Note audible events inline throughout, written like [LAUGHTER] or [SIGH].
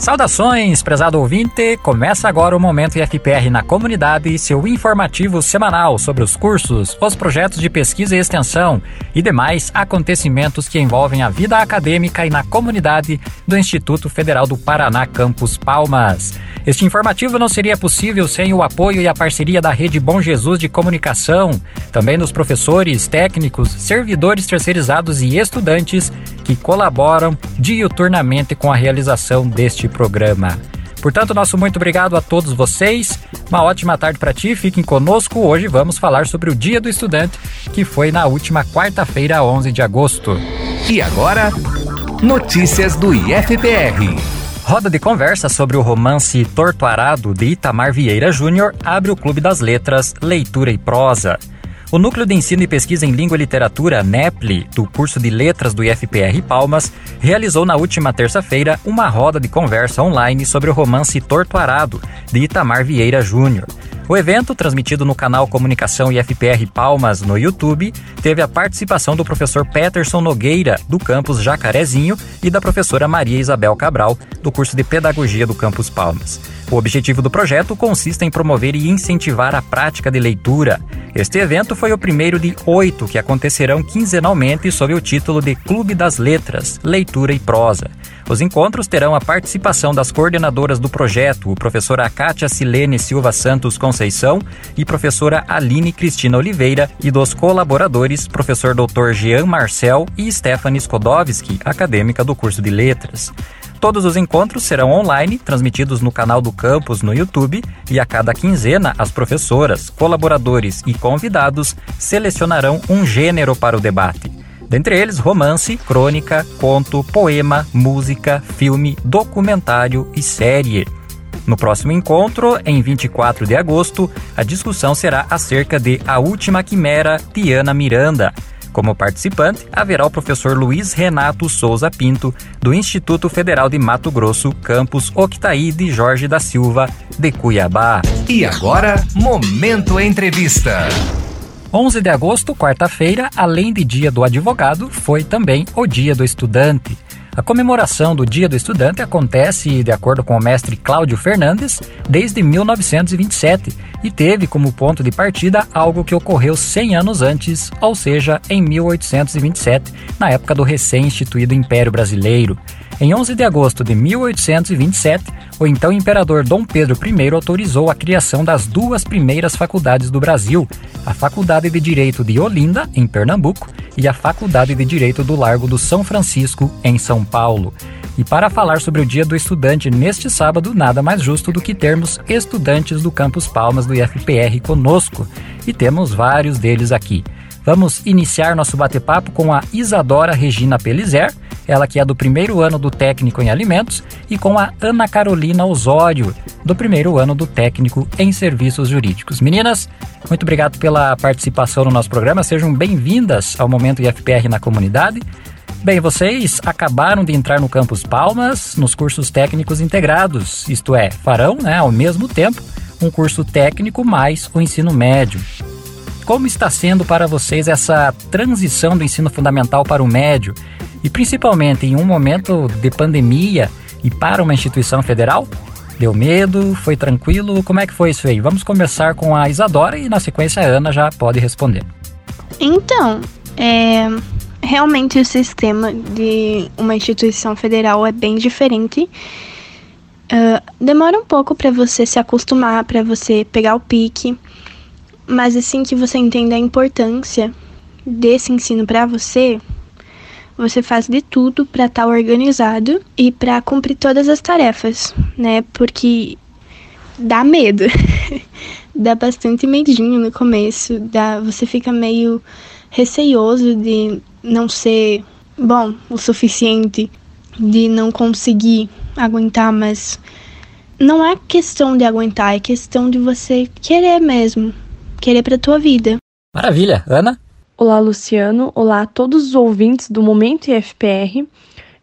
Saudações, prezado ouvinte! Começa agora o Momento IFPR na comunidade, seu informativo semanal sobre os cursos, os projetos de pesquisa e extensão e demais acontecimentos que envolvem a vida acadêmica e na comunidade do Instituto Federal do Paraná, Campus Palmas. Este informativo não seria possível sem o apoio e a parceria da Rede Bom Jesus de Comunicação, também dos professores, técnicos, servidores terceirizados e estudantes que colaboram diuturnamente com a realização deste programa. Portanto, nosso muito obrigado a todos vocês. Uma ótima tarde para ti. Fiquem conosco. Hoje vamos falar sobre o Dia do Estudante, que foi na última quarta-feira, 11 de agosto. E agora, notícias do IFPR. Roda de conversa sobre o romance Torto Arado de Itamar Vieira Júnior abre o Clube das Letras Leitura e Prosa. O Núcleo de Ensino e Pesquisa em Língua e Literatura, NEPLI, do curso de Letras do IFPR Palmas, realizou na última terça-feira uma roda de conversa online sobre o romance Torto Arado, de Itamar Vieira Júnior. O evento, transmitido no canal Comunicação IFPR Palmas no YouTube, teve a participação do professor Peterson Nogueira, do campus Jacarezinho, e da professora Maria Isabel Cabral, do curso de Pedagogia do campus Palmas. O objetivo do projeto consiste em promover e incentivar a prática de leitura. Este evento foi o primeiro de oito que acontecerão quinzenalmente sob o título de Clube das Letras, Leitura e Prosa. Os encontros terão a participação das coordenadoras do projeto, o professora Kátia Silene Silva Santos Conceição e professora Aline Cristina Oliveira, e dos colaboradores, professor Dr. Jean Marcel e Stephanie Skodowski, acadêmica do curso de Letras. Todos os encontros serão online, transmitidos no canal do campus no YouTube, e a cada quinzena as professoras, colaboradores e convidados selecionarão um gênero para o debate. Dentre eles, romance, crônica, conto, poema, música, filme, documentário e série. No próximo encontro, em 24 de agosto, a discussão será acerca de A Última Quimera, Tiana Miranda. Como participante, haverá o professor Luiz Renato Souza Pinto, do Instituto Federal de Mato Grosso, campus Octaí de Jorge da Silva, de Cuiabá. E agora, Momento Entrevista. 11 de agosto, quarta-feira, além de Dia do Advogado, foi também o Dia do Estudante. A comemoração do Dia do Estudante acontece, de acordo com o mestre Cláudio Fernandes, desde 1927 e teve como ponto de partida algo que ocorreu 100 anos antes, ou seja, em 1827, na época do recém-instituído Império Brasileiro. Em 11 de agosto de 1827, o então imperador Dom Pedro I autorizou a criação das duas primeiras faculdades do Brasil, a Faculdade de Direito de Olinda, em Pernambuco, e a Faculdade de Direito do Largo do São Francisco, em São Paulo. E para falar sobre o Dia do Estudante neste sábado, nada mais justo do que termos estudantes do Campus Palmas do IFPR conosco. E temos vários deles aqui. Vamos iniciar nosso bate-papo com a Isadora Regina Pelizer, ela que é do primeiro ano do técnico em alimentos, e com a Ana Carolina Osório, do primeiro ano do técnico em serviços jurídicos. Meninas, muito obrigado pela participação no nosso programa, sejam bem-vindas ao Momento IFPR na comunidade. Bem, vocês acabaram de entrar no Campus Palmas nos cursos técnicos integrados, isto é, farão, né, ao mesmo tempo, um curso técnico mais o ensino médio. Como está sendo para vocês essa transição do ensino fundamental para o médio? E principalmente em um momento de pandemia e para uma instituição federal? Deu medo? Foi tranquilo? Como é que foi isso aí? Vamos começar com a Isadora e na sequência a Ana já pode responder. Então, é, realmente o sistema de uma instituição federal é bem diferente. Uh, demora um pouco para você se acostumar, para você pegar o pique mas assim que você entende a importância desse ensino para você, você faz de tudo para estar tá organizado e para cumprir todas as tarefas, né? Porque dá medo. [LAUGHS] dá bastante medinho no começo, dá, você fica meio receioso de não ser bom o suficiente, de não conseguir aguentar, mas não é questão de aguentar, é questão de você querer mesmo, querer para tua vida. Maravilha, Ana? Olá, Luciano. Olá a todos os ouvintes do Momento IFPR.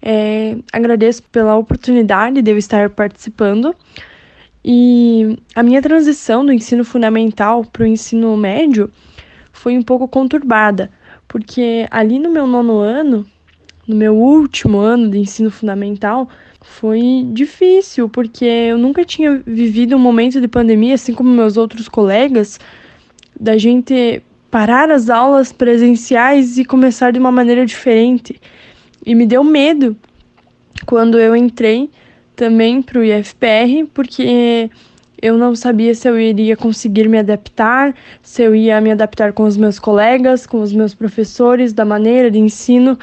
É, agradeço pela oportunidade de eu estar participando. E a minha transição do ensino fundamental para o ensino médio foi um pouco conturbada, porque ali no meu nono ano, no meu último ano de ensino fundamental, foi difícil, porque eu nunca tinha vivido um momento de pandemia, assim como meus outros colegas, da gente parar as aulas presenciais e começar de uma maneira diferente. E me deu medo quando eu entrei também para o IFPR, porque eu não sabia se eu iria conseguir me adaptar, se eu ia me adaptar com os meus colegas, com os meus professores, da maneira de ensino,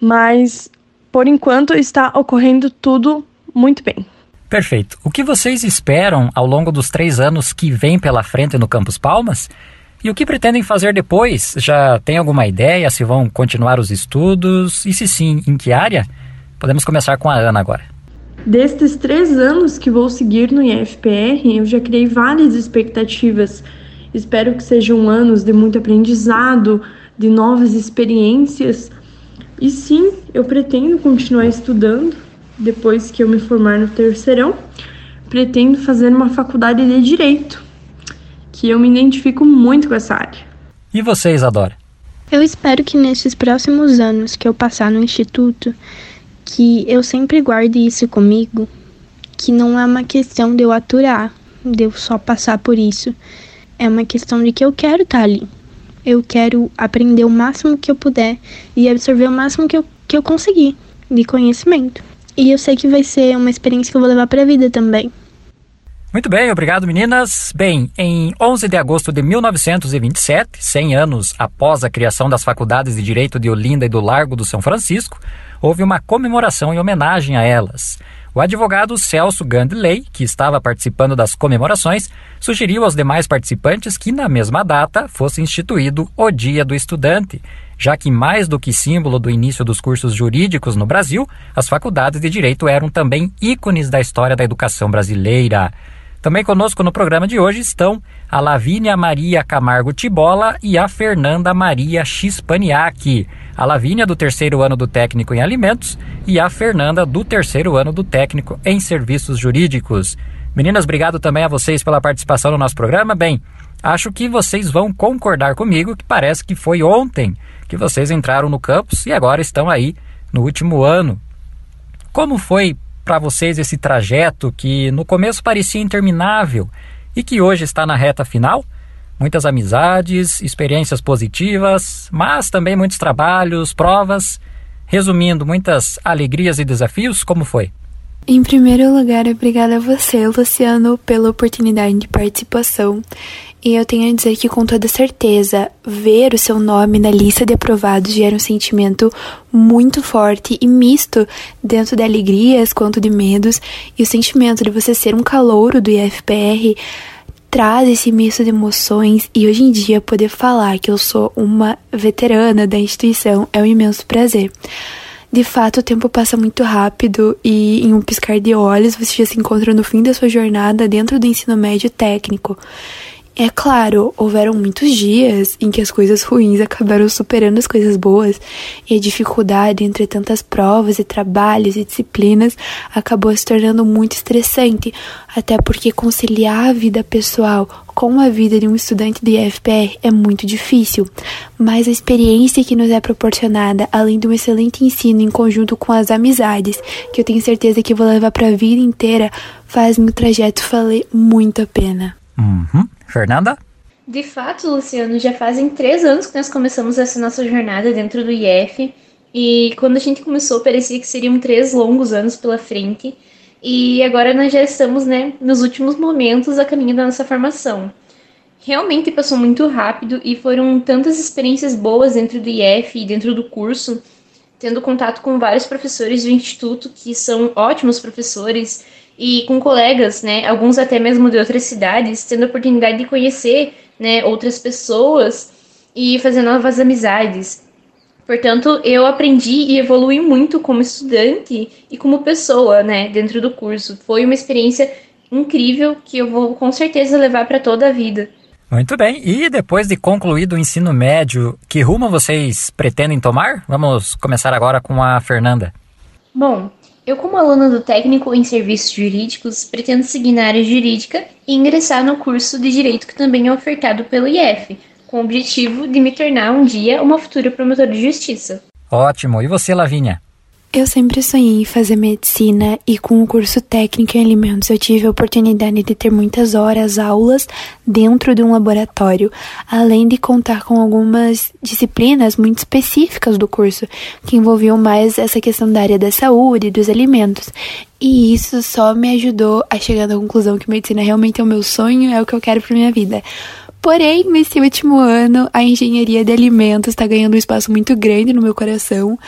mas por enquanto está ocorrendo tudo muito bem. Perfeito. O que vocês esperam ao longo dos três anos que vem pela frente no Campus Palmas? E o que pretendem fazer depois? Já tem alguma ideia se vão continuar os estudos? E se sim, em que área? Podemos começar com a Ana agora. Destes três anos que vou seguir no IFPR, eu já criei várias expectativas. Espero que sejam anos de muito aprendizado, de novas experiências. E sim, eu pretendo continuar estudando depois que eu me formar no terceirão. Pretendo fazer uma faculdade de Direito que eu me identifico muito com essa área. E você, Isadora? Eu espero que nesses próximos anos que eu passar no instituto, que eu sempre guarde isso comigo, que não é uma questão de eu aturar, de eu só passar por isso. É uma questão de que eu quero estar ali. Eu quero aprender o máximo que eu puder e absorver o máximo que eu, que eu conseguir de conhecimento. E eu sei que vai ser uma experiência que eu vou levar para a vida também. Muito bem, obrigado meninas. Bem, em 11 de agosto de 1927, 100 anos após a criação das faculdades de Direito de Olinda e do Largo do São Francisco, houve uma comemoração em homenagem a elas. O advogado Celso Gandley, que estava participando das comemorações, sugeriu aos demais participantes que na mesma data fosse instituído o Dia do Estudante, já que mais do que símbolo do início dos cursos jurídicos no Brasil, as faculdades de direito eram também ícones da história da educação brasileira. Também conosco no programa de hoje estão a Lavínia Maria Camargo Tibola e a Fernanda Maria Chispaniak. A Lavínia do terceiro ano do técnico em alimentos e a Fernanda do terceiro ano do técnico em serviços jurídicos. Meninas, obrigado também a vocês pela participação no nosso programa. Bem, acho que vocês vão concordar comigo que parece que foi ontem que vocês entraram no campus e agora estão aí no último ano. Como foi para vocês esse trajeto que no começo parecia interminável e que hoje está na reta final? Muitas amizades, experiências positivas, mas também muitos trabalhos, provas. Resumindo, muitas alegrias e desafios, como foi? Em primeiro lugar, obrigada a você, Luciano, pela oportunidade de participação. E eu tenho a dizer que, com toda certeza, ver o seu nome na lista de aprovados gera um sentimento muito forte e misto dentro de alegrias quanto de medos. E o sentimento de você ser um calouro do IFPR traz esse misto de emoções. E hoje em dia, poder falar que eu sou uma veterana da instituição é um imenso prazer. De fato, o tempo passa muito rápido e, em um piscar de olhos, você já se encontra no fim da sua jornada dentro do ensino médio técnico. É claro, houveram muitos dias em que as coisas ruins acabaram superando as coisas boas e a dificuldade entre tantas provas e trabalhos e disciplinas acabou se tornando muito estressante, até porque conciliar a vida pessoal com a vida de um estudante de IFPR é muito difícil, mas a experiência que nos é proporcionada, além de um excelente ensino em conjunto com as amizades, que eu tenho certeza que vou levar para a vida inteira, faz meu trajeto valer muito a pena. Uhum. Fernanda? De fato, Luciano, já fazem três anos que nós começamos essa nossa jornada dentro do IF. E quando a gente começou, parecia que seriam três longos anos pela frente. E agora nós já estamos, né, nos últimos momentos a caminho da nossa formação. Realmente passou muito rápido e foram tantas experiências boas dentro do IF e dentro do curso, tendo contato com vários professores do instituto que são ótimos professores e com colegas, né, alguns até mesmo de outras cidades, tendo a oportunidade de conhecer, né, outras pessoas e fazer novas amizades. Portanto, eu aprendi e evolui muito como estudante e como pessoa, né, dentro do curso. Foi uma experiência incrível que eu vou com certeza levar para toda a vida. Muito bem. E depois de concluído o ensino médio, que rumo vocês pretendem tomar? Vamos começar agora com a Fernanda. Bom, eu, como aluna do técnico em serviços jurídicos, pretendo seguir na área jurídica e ingressar no curso de direito que também é ofertado pelo IF, com o objetivo de me tornar um dia uma futura promotora de justiça. Ótimo. E você, Lavínia? Eu sempre sonhei em fazer medicina e com o curso técnico em alimentos eu tive a oportunidade de ter muitas horas aulas dentro de um laboratório, além de contar com algumas disciplinas muito específicas do curso, que envolviam mais essa questão da área da saúde e dos alimentos. E isso só me ajudou a chegar à conclusão que medicina realmente é o meu sonho, é o que eu quero para minha vida. Porém, nesse último ano, a engenharia de alimentos está ganhando um espaço muito grande no meu coração.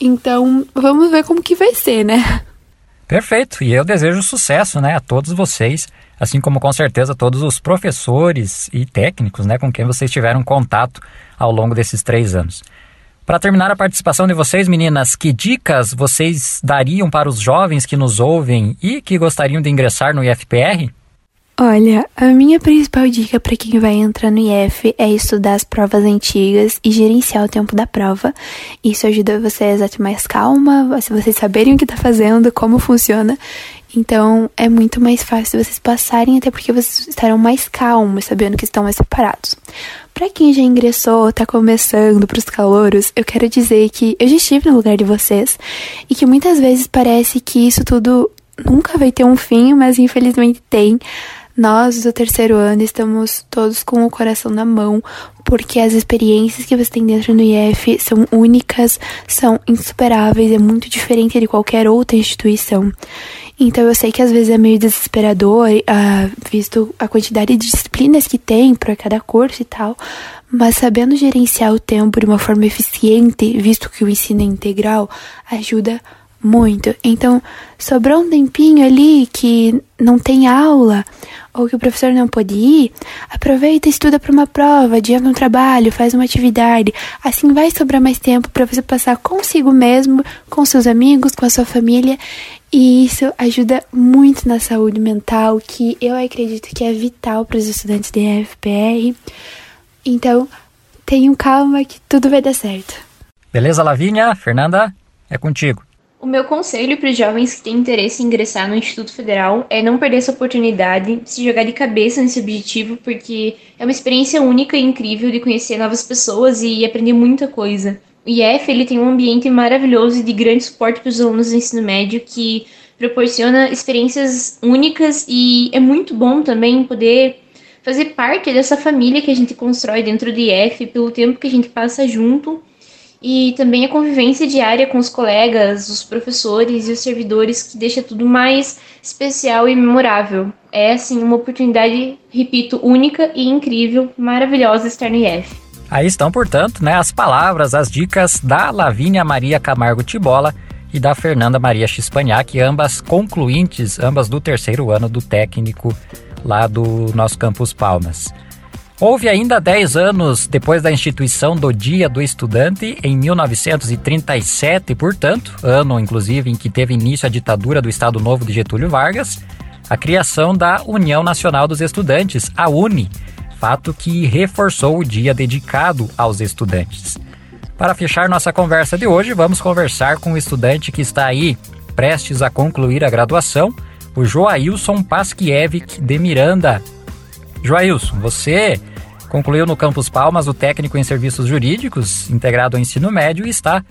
Então, vamos ver como que vai ser, né? Perfeito. E eu desejo sucesso, né, a todos vocês, assim como com certeza todos os professores e técnicos, né, com quem vocês tiveram contato ao longo desses três anos. Para terminar a participação de vocês, meninas, que dicas vocês dariam para os jovens que nos ouvem e que gostariam de ingressar no IFPR? Olha, a minha principal dica para quem vai entrar no IF é estudar as provas antigas e gerenciar o tempo da prova. Isso ajuda vocês a ter mais calma, se vocês saberem o que está fazendo, como funciona. Então é muito mais fácil vocês passarem, até porque vocês estarão mais calmos, sabendo que estão mais separados. Para quem já ingressou, está começando para os calouros, eu quero dizer que eu já estive no lugar de vocês e que muitas vezes parece que isso tudo nunca vai ter um fim, mas infelizmente tem. Nós do terceiro ano estamos todos com o coração na mão, porque as experiências que você tem dentro do IF são únicas, são insuperáveis, é muito diferente de qualquer outra instituição. Então eu sei que às vezes é meio desesperador, uh, visto a quantidade de disciplinas que tem para cada curso e tal, mas sabendo gerenciar o tempo de uma forma eficiente, visto que o ensino é integral, ajuda muito. Então, sobrou um tempinho ali que não tem aula ou que o professor não pôde ir, aproveita e estuda para uma prova, adianta um trabalho, faz uma atividade. Assim vai sobrar mais tempo para você passar consigo mesmo, com seus amigos, com a sua família. E isso ajuda muito na saúde mental, que eu acredito que é vital para os estudantes de FPR. Então, tenham calma que tudo vai dar certo. Beleza, Lavínia? Fernanda, é contigo. O meu conselho para os jovens que têm interesse em ingressar no Instituto Federal é não perder essa oportunidade, se jogar de cabeça nesse objetivo, porque é uma experiência única e incrível de conhecer novas pessoas e aprender muita coisa. O IF ele tem um ambiente maravilhoso e de grande suporte para os alunos do ensino médio que proporciona experiências únicas e é muito bom também poder fazer parte dessa família que a gente constrói dentro do IF pelo tempo que a gente passa junto e também a convivência diária com os colegas, os professores e os servidores que deixa tudo mais especial e memorável. É assim uma oportunidade, repito, única e incrível, maravilhosa estar no IF. Aí estão, portanto, né, as palavras, as dicas da Lavínia Maria Camargo Tibola e da Fernanda Maria Chispaniak, ambas concluintes, ambas do terceiro ano do técnico lá do nosso campus Palmas. Houve ainda 10 anos depois da instituição do Dia do Estudante, em 1937, portanto, ano inclusive em que teve início a ditadura do Estado Novo de Getúlio Vargas, a criação da União Nacional dos Estudantes, a UNE, fato que reforçou o dia dedicado aos estudantes. Para fechar nossa conversa de hoje, vamos conversar com um estudante que está aí prestes a concluir a graduação, o Joailson Paskievic de Miranda. Joailson, você concluiu no Campus Palmas o técnico em serviços jurídicos, integrado ao ensino médio, e está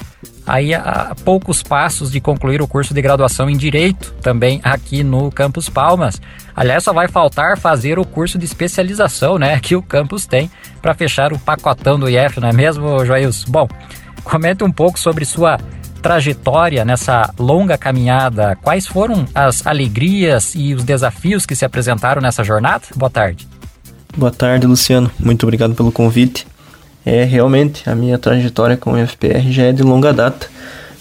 aí a poucos passos de concluir o curso de graduação em Direito, também aqui no Campus Palmas. Aliás, só vai faltar fazer o curso de especialização, né, que o campus tem para fechar o pacotão do IF, não é mesmo, Joailson? Bom, comente um pouco sobre sua trajetória nessa longa caminhada. Quais foram as alegrias e os desafios que se apresentaram nessa jornada? Boa tarde. Boa tarde, Luciano. Muito obrigado pelo convite. É, realmente, a minha trajetória com o FPR já é de longa data.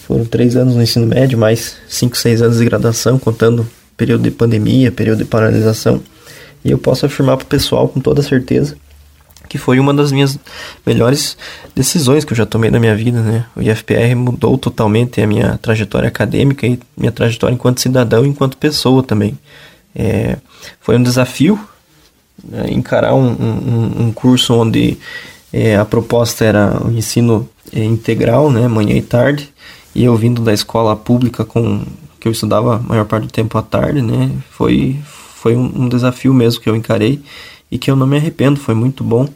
Foram três anos no ensino médio, mais cinco, seis anos de graduação, contando período de pandemia, período de paralisação. E eu posso afirmar para o pessoal com toda certeza que foi uma das minhas melhores decisões que eu já tomei na minha vida, né? O IFPR mudou totalmente a minha trajetória acadêmica e minha trajetória enquanto cidadão e enquanto pessoa também. É, foi um desafio né, encarar um, um, um, curso onde é, a proposta era o um ensino é, integral, né, manhã e tarde, e eu vindo da escola pública com que eu estudava a maior parte do tempo à tarde, né, foi foi um, desafio mesmo que eu encarei e que eu não me arrependo, foi muito bom.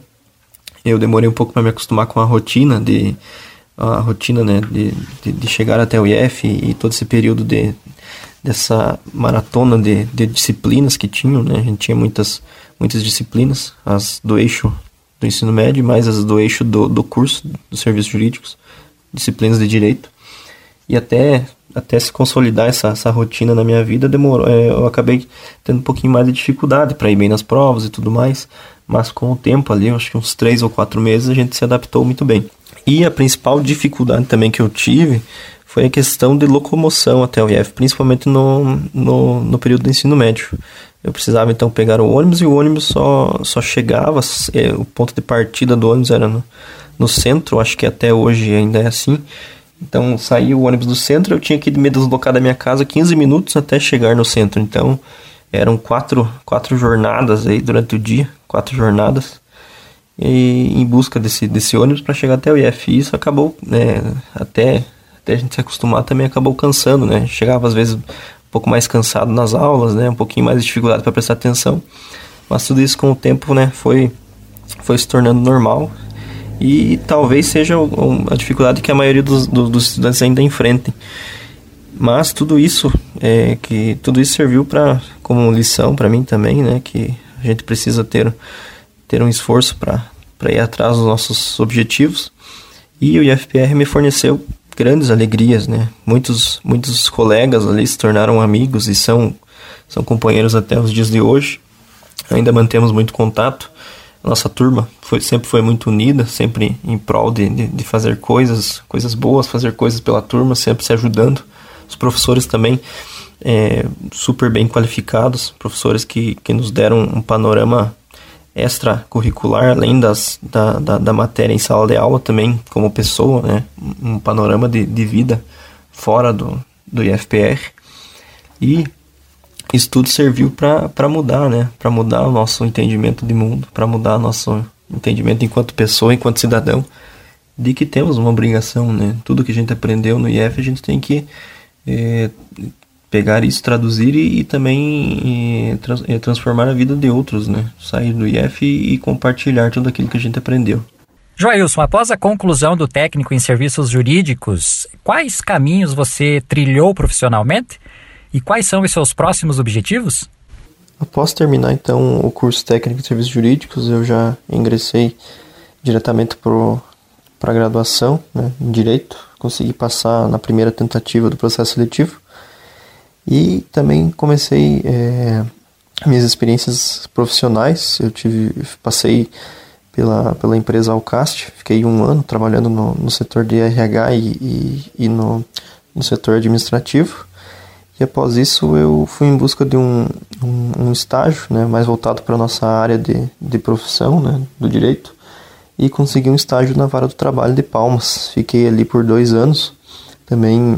Eu demorei um pouco para me acostumar com a rotina de a rotina né, de, de, de, chegar até o IF e, todo esse período de, dessa maratona de, de disciplinas que tinham, né? A gente tinha muitas, muitas disciplinas, as do eixo do ensino médio, mais as do eixo do, do curso dos serviços jurídicos, disciplinas de direito. E até, até se consolidar essa, essa rotina na minha vida, demorou. É, eu acabei tendo um pouquinho mais de dificuldade para ir bem nas provas e tudo mais. Mas com o tempo ali, acho que uns três ou quatro meses, a gente se adaptou muito bem. E a principal dificuldade também que eu tive foi a questão de locomoção até o IF, principalmente no, no, no período do ensino médio. Eu precisava então pegar o ônibus e o ônibus só, só chegava, é, o ponto de partida do ônibus era no, no centro, acho que até hoje ainda é assim. Então saía o ônibus do centro, eu tinha que me deslocar da minha casa 15 minutos até chegar no centro. Então eram quatro, quatro jornadas aí durante o dia, quatro jornadas e, em busca desse, desse ônibus para chegar até o IF. E isso acabou, né, até até a gente se acostumar também acabou cansando, né? Chegava às vezes um pouco mais cansado nas aulas, né? Um pouquinho mais de dificuldade para prestar atenção. Mas tudo isso com o tempo, né, foi foi se tornando normal. E talvez seja a dificuldade que a maioria dos, dos estudantes ainda enfrentem. Mas tudo isso é que tudo isso serviu para como lição para mim também, né, que a gente precisa ter ter um esforço para para ir atrás dos nossos objetivos. E o IFPR me forneceu grandes alegrias, né? Muitos, muitos colegas ali se tornaram amigos e são, são companheiros até os dias de hoje. Ainda mantemos muito contato. Nossa turma foi, sempre foi muito unida, sempre em prol de, de, de fazer coisas, coisas boas, fazer coisas pela turma, sempre se ajudando. Os professores também é, super bem qualificados, professores que, que nos deram um panorama extracurricular, além das, da, da, da, matéria em sala de aula também, como pessoa, né? um panorama de, de vida fora do, do IFPR. E isso tudo serviu para mudar, né? para mudar o nosso entendimento de mundo, para mudar nosso entendimento enquanto pessoa, enquanto cidadão, de que temos uma obrigação. Né? Tudo que a gente aprendeu no IF, a gente tem que é, pegar isso, traduzir e, e também e, trans, e transformar a vida de outros, né? Sair do IF e, e compartilhar tudo aquilo que a gente aprendeu. Joailson, após a conclusão do técnico em serviços jurídicos, quais caminhos você trilhou profissionalmente e quais são os seus próximos objetivos? Após terminar então o curso técnico em serviços jurídicos, eu já ingressei diretamente para a graduação né, em direito, consegui passar na primeira tentativa do processo seletivo e também comecei é, minhas experiências profissionais. Eu tive, passei pela, pela empresa Alcast, fiquei um ano trabalhando no, no setor de RH e, e, e no, no setor administrativo. E após isso eu fui em busca de um, um, um estágio né, mais voltado para a nossa área de, de profissão, né, do direito, e consegui um estágio na vara do trabalho de Palmas. Fiquei ali por dois anos, também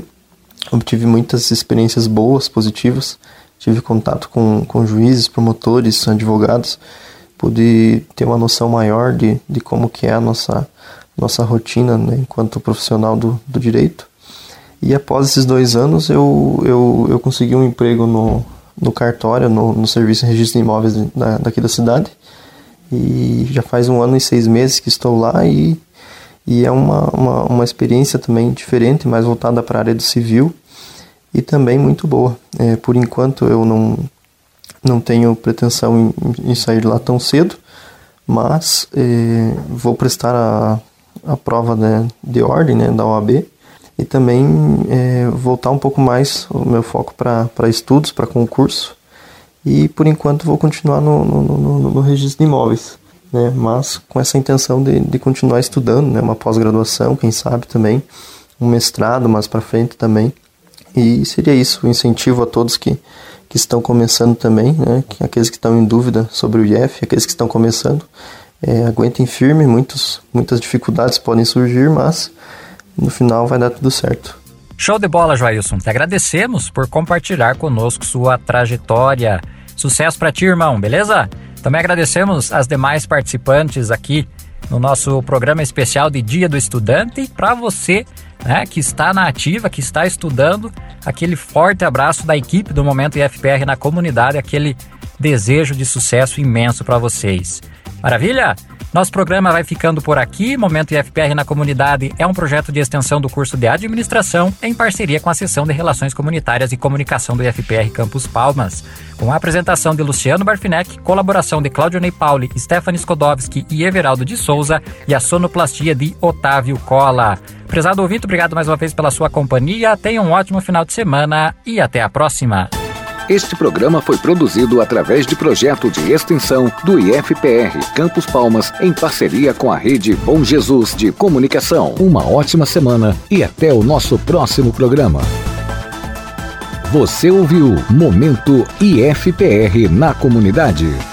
obtive muitas experiências boas, positivas. Tive contato com, com juízes, promotores, advogados. Pude ter uma noção maior de, de como que é a nossa, nossa rotina né, enquanto profissional do, do direito. E após esses dois anos, eu, eu, eu consegui um emprego no, no cartório, no, no serviço de registro de imóveis da, daqui da cidade. E já faz um ano e seis meses que estou lá e e é uma, uma, uma experiência também diferente, mais voltada para a área do civil e também muito boa. É, por enquanto eu não, não tenho pretensão em, em sair lá tão cedo, mas é, vou prestar a, a prova né, de ordem né, da OAB e também é, voltar um pouco mais o meu foco para estudos, para concurso. E por enquanto vou continuar no, no, no, no registro de imóveis né? Mas com essa intenção de, de continuar estudando, né? Uma pós-graduação, quem sabe também, um mestrado mais para frente também. E seria isso, o incentivo a todos que, que estão começando também, né? Que aqueles que estão em dúvida sobre o IF, aqueles que estão começando, é, aguentem firme, muitos, muitas dificuldades podem surgir, mas no final vai dar tudo certo. Show de bola, Joailson. Te agradecemos por compartilhar conosco sua trajetória. Sucesso para ti, irmão, beleza? Também agradecemos as demais participantes aqui no nosso programa especial de Dia do Estudante. Para você né, que está na ativa, que está estudando, aquele forte abraço da equipe do Momento IFPR na comunidade, aquele desejo de sucesso imenso para vocês. Maravilha? Nosso programa vai ficando por aqui. Momento IFPR na Comunidade é um projeto de extensão do curso de Administração em parceria com a Seção de Relações Comunitárias e Comunicação do IFPR Campus Palmas. Com a apresentação de Luciano Barfinec, colaboração de Cláudio Ney Pauli, Stephanie Skodowski e Everaldo de Souza e a sonoplastia de Otávio Cola. Prezado ouvinte, obrigado mais uma vez pela sua companhia. Tenha um ótimo final de semana e até a próxima. Este programa foi produzido através de projeto de extensão do IFPR Campos Palmas em parceria com a rede Bom Jesus de Comunicação. Uma ótima semana e até o nosso próximo programa. Você ouviu Momento IFPR na comunidade.